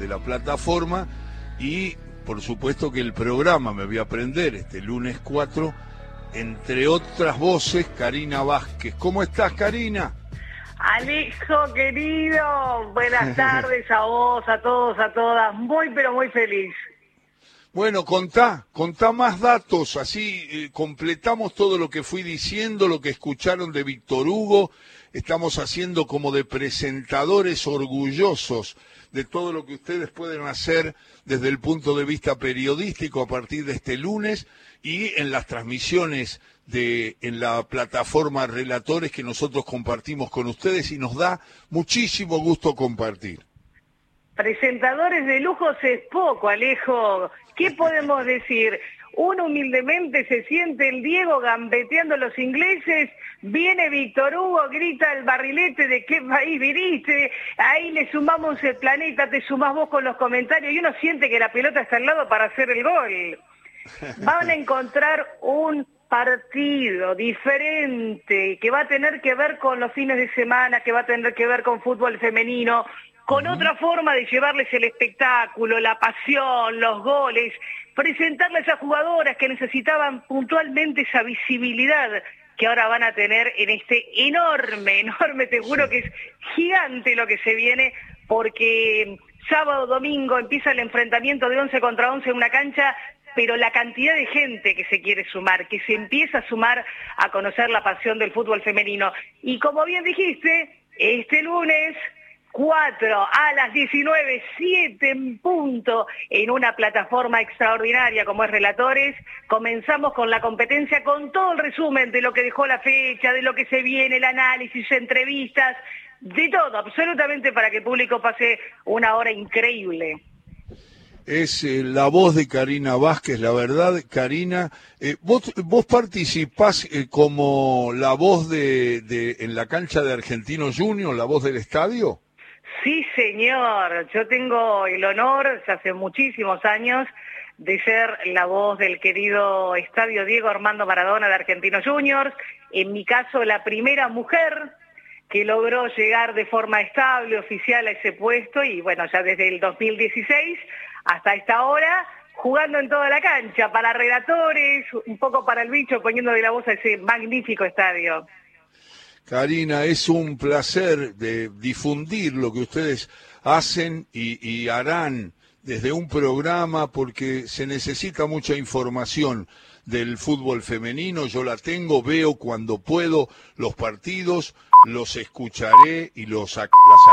desde la plataforma y por supuesto que el programa me voy a aprender este lunes 4, entre otras voces, Karina Vázquez. ¿Cómo estás, Karina? Alejo, querido, buenas tardes a vos, a todos, a todas. Muy, pero muy feliz. Bueno, contá, contá más datos, así eh, completamos todo lo que fui diciendo, lo que escucharon de Víctor Hugo. Estamos haciendo como de presentadores orgullosos de todo lo que ustedes pueden hacer desde el punto de vista periodístico a partir de este lunes y en las transmisiones de en la plataforma Relatores que nosotros compartimos con ustedes y nos da muchísimo gusto compartir. Presentadores de lujos es poco, Alejo. ¿Qué podemos decir? Uno humildemente se siente el Diego gambeteando a los ingleses, viene Víctor Hugo, grita el barrilete de qué país viniste, ahí le sumamos el planeta, te sumás vos con los comentarios y uno siente que la pelota está al lado para hacer el gol. Van a encontrar un partido diferente que va a tener que ver con los fines de semana, que va a tener que ver con fútbol femenino, con otra forma de llevarles el espectáculo, la pasión, los goles, presentarles a jugadoras que necesitaban puntualmente esa visibilidad que ahora van a tener en este enorme, enorme, te juro que es gigante lo que se viene, porque sábado, domingo empieza el enfrentamiento de 11 contra 11 en una cancha, pero la cantidad de gente que se quiere sumar, que se empieza a sumar a conocer la pasión del fútbol femenino. Y como bien dijiste, este lunes 4 a las 19, 7 en punto en una plataforma extraordinaria como es Relatores. Comenzamos con la competencia con todo el resumen de lo que dejó la fecha, de lo que se viene, el análisis, entrevistas, de todo, absolutamente para que el público pase una hora increíble. Es eh, la voz de Karina Vázquez, la verdad, Karina, eh, vos, vos participás eh, como la voz de, en la cancha de Argentino Junior, la voz del estadio. Sí, señor. Yo tengo el honor, hace muchísimos años, de ser la voz del querido Estadio Diego Armando Maradona de Argentinos Juniors. En mi caso, la primera mujer que logró llegar de forma estable, oficial a ese puesto y bueno, ya desde el 2016 hasta esta hora, jugando en toda la cancha, para relatores, un poco para el bicho, poniéndole la voz a ese magnífico estadio. Karina, es un placer de difundir lo que ustedes hacen y, harán desde un programa porque se necesita mucha información del fútbol femenino. Yo la tengo, veo cuando puedo los partidos, los escucharé y los las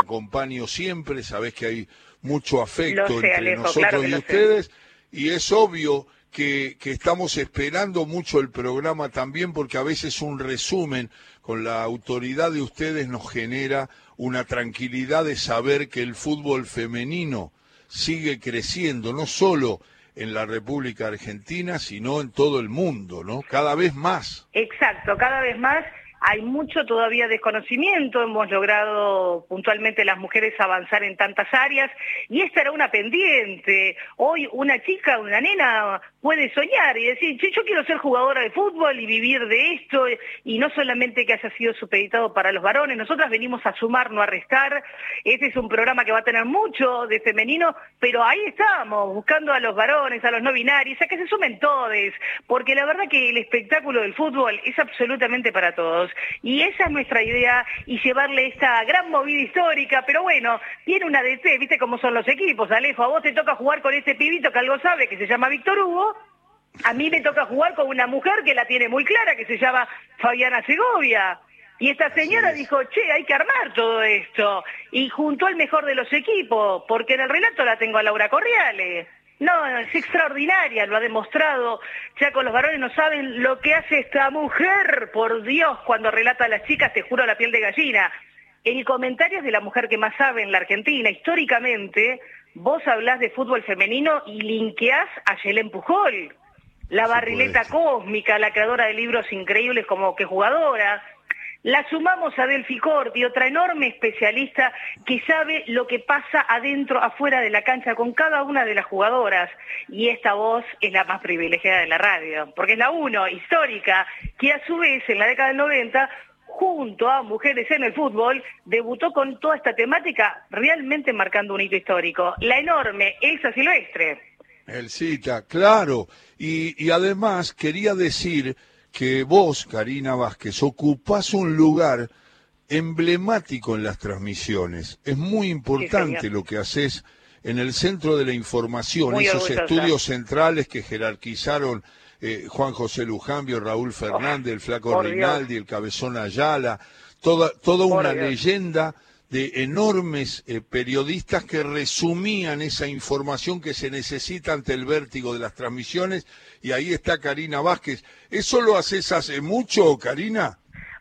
acompaño siempre. Sabés que hay mucho afecto entre nosotros y ustedes. Y es obvio que, que, estamos esperando mucho el programa también porque a veces un resumen con la autoridad de ustedes nos genera una tranquilidad de saber que el fútbol femenino sigue creciendo, no solo en la República Argentina, sino en todo el mundo, ¿no? Cada vez más. Exacto, cada vez más hay mucho todavía desconocimiento, hemos logrado puntualmente las mujeres avanzar en tantas áreas y esta era una pendiente. Hoy una chica, una nena puede soñar y decir, yo quiero ser jugadora de fútbol y vivir de esto y no solamente que haya sido supeditado para los varones, nosotras venimos a sumar, no a restar. Este es un programa que va a tener mucho de femenino, pero ahí estamos, buscando a los varones, a los no binarios, a que se sumen todos, porque la verdad que el espectáculo del fútbol es absolutamente para todos. Y esa es nuestra idea y llevarle esta gran movida histórica, pero bueno, tiene una DC, viste cómo son los equipos, Alejo, a vos te toca jugar con este pibito que algo sabe, que se llama Víctor Hugo, a mí me toca jugar con una mujer que la tiene muy clara, que se llama Fabiana Segovia. Y esta señora dijo, che, hay que armar todo esto. Y juntó al mejor de los equipos, porque en el relato la tengo a Laura Corriales. No, es extraordinaria, lo ha demostrado. Ya con los varones no saben lo que hace esta mujer, por Dios, cuando relata a las chicas, te juro la piel de gallina. El comentario es de la mujer que más sabe en la Argentina. Históricamente, vos hablás de fútbol femenino y linkeás a Yelén Pujol, la barrileta cósmica, la creadora de libros increíbles como que jugadora. La sumamos a Delphi Corti, otra enorme especialista que sabe lo que pasa adentro, afuera de la cancha con cada una de las jugadoras. Y esta voz es la más privilegiada de la radio, porque es la uno, histórica, que a su vez en la década del 90 junto a Mujeres en el Fútbol, debutó con toda esta temática, realmente marcando un hito histórico. La enorme Elsa Silvestre. El cita, claro. Y además quería decir que vos, Karina Vázquez, ocupás un lugar emblemático en las transmisiones. Es muy importante lo que haces en el centro de la información, esos estudios centrales que jerarquizaron eh, Juan José Lujambio, Raúl Fernández, el Flaco Rinaldi, el Cabezón Ayala, toda, toda una leyenda de enormes eh, periodistas que resumían esa información que se necesita ante el vértigo de las transmisiones y ahí está Karina Vázquez. ¿Eso lo haces hace mucho, Karina?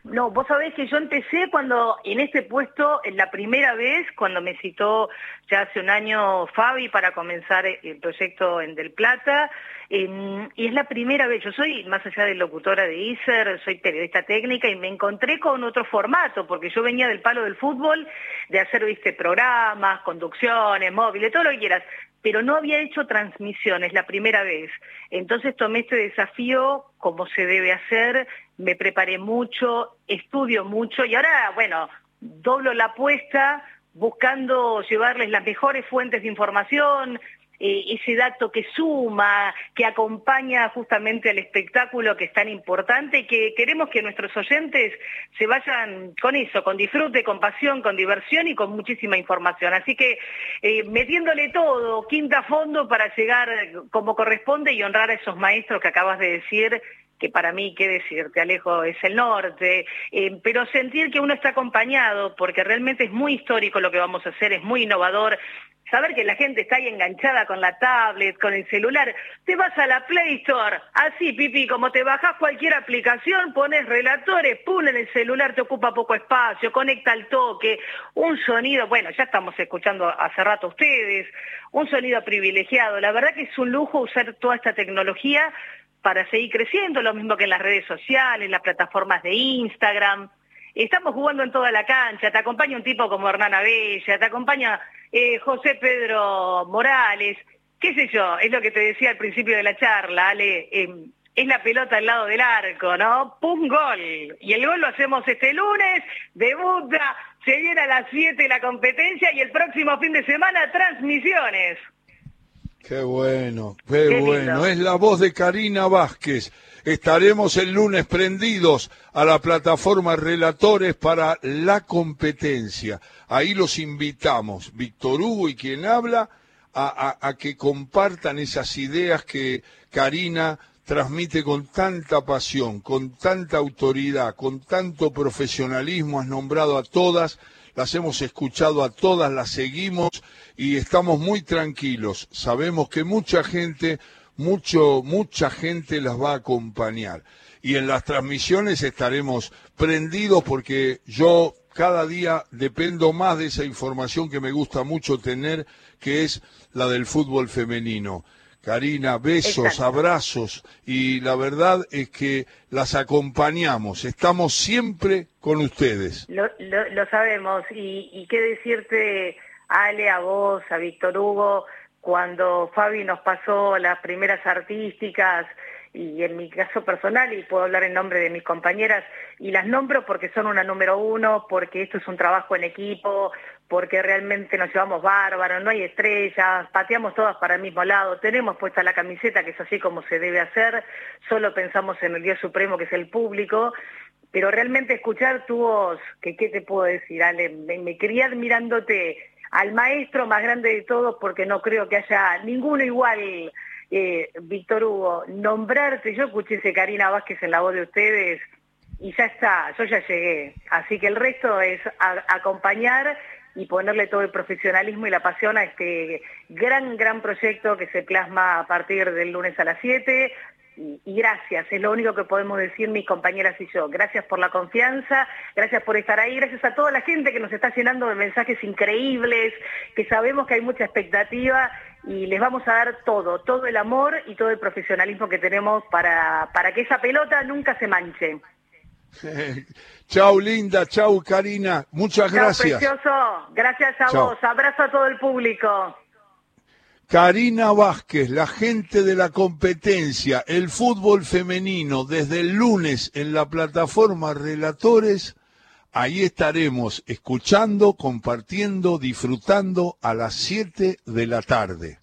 No, vos sabés que yo empecé cuando en este puesto, en la primera vez, cuando me citó ya hace un año Fabi para comenzar el proyecto en Del Plata, em, y es la primera vez, yo soy más allá de locutora de ISER, soy periodista técnica y me encontré con otro formato, porque yo venía del palo del fútbol, de hacer, viste, programas, conducciones, móviles, todo lo que quieras, pero no había hecho transmisiones la primera vez. Entonces tomé este desafío como se debe hacer, me preparé mucho, estudio mucho y ahora, bueno, doblo la apuesta buscando llevarles las mejores fuentes de información, ese dato que suma, que acompaña justamente al espectáculo que es tan importante y que queremos que nuestros oyentes se vayan con eso, con disfrute, con pasión, con diversión y con muchísima información. Así que eh, metiéndole todo, quinta fondo para llegar como corresponde y honrar a esos maestros que acabas de decir que para mí, qué decirte, Alejo, es el norte, eh, pero sentir que uno está acompañado, porque realmente es muy histórico lo que vamos a hacer, es muy innovador, saber que la gente está ahí enganchada con la tablet, con el celular, te vas a la Play Store, así, Pipi, como te bajas cualquier aplicación, pones relatores, pum, en el celular te ocupa poco espacio, conecta al toque, un sonido, bueno, ya estamos escuchando hace rato ustedes, un sonido privilegiado, la verdad que es un lujo usar toda esta tecnología para seguir creciendo, lo mismo que en las redes sociales, las plataformas de Instagram. Estamos jugando en toda la cancha, te acompaña un tipo como Hernán Abella, te acompaña eh, José Pedro Morales, qué sé yo, es lo que te decía al principio de la charla, Ale, em, es la pelota al lado del arco, ¿no? ¡Pum! Gol. Y el gol lo hacemos este lunes, debuta, se viene a las 7 la competencia y el próximo fin de semana transmisiones. Qué bueno, qué, bueno. Es la voz de Karina Vázquez. Estaremos el lunes prendidos a la plataforma Relatores para la competencia. Ahí los invitamos, Víctor Hugo y quien habla, a, que compartan esas ideas que Karina transmite con tanta pasión, con tanta autoridad, con tanto profesionalismo. Has nombrado a todas, las hemos escuchado a todas, las seguimos y estamos muy tranquilos. Sabemos que mucha gente, mucho, mucha gente las va a acompañar. Y en las transmisiones estaremos prendidos porque yo cada día dependo más de esa información que me gusta mucho tener, que es la del fútbol femenino. Karina, besos, abrazos. Y la verdad es que las acompañamos, estamos siempre con ustedes. Lo, sabemos. Y, y qué decirte Ale, a vos, a Víctor Hugo, cuando Fabi nos pasó las primeras artísticas y en mi caso personal, y puedo hablar en nombre de mis compañeras, y las nombro porque son una número uno, porque esto es un trabajo en equipo, porque realmente nos llevamos bárbaros, no hay estrellas, pateamos todas para el mismo lado, tenemos puesta la camiseta que es así como se debe hacer, solo pensamos en el Dios Supremo que es el público, pero realmente escuchar tu voz, que qué te puedo decir, Ale, me, me quería mirándote al maestro más grande de todos, porque no creo que haya ninguno igual, eh, Víctor Hugo, nombrarte, yo escuché ese Karina Vázquez en la voz de ustedes y ya está, yo ya llegué. Así que el resto es acompañar y ponerle todo el profesionalismo y la pasión a este gran, gran proyecto que se plasma a partir del lunes a las 7 y, gracias, es lo único que podemos decir mis compañeras y yo. Gracias por la confianza, gracias por estar ahí, gracias a toda la gente que nos está llenando de mensajes increíbles, que sabemos que hay mucha expectativa y les vamos a dar todo, todo el amor y todo el profesionalismo que tenemos para, para que esa pelota nunca se manche. chau linda, chau Karina, muchas gracias. precioso, gracias a vos, abrazo a todo el público. Karina Vázquez, la gente de la competencia, el fútbol femenino, desde el lunes en la plataforma Relatores Ahí estaremos escuchando, compartiendo, disfrutando a las 7 de la tarde.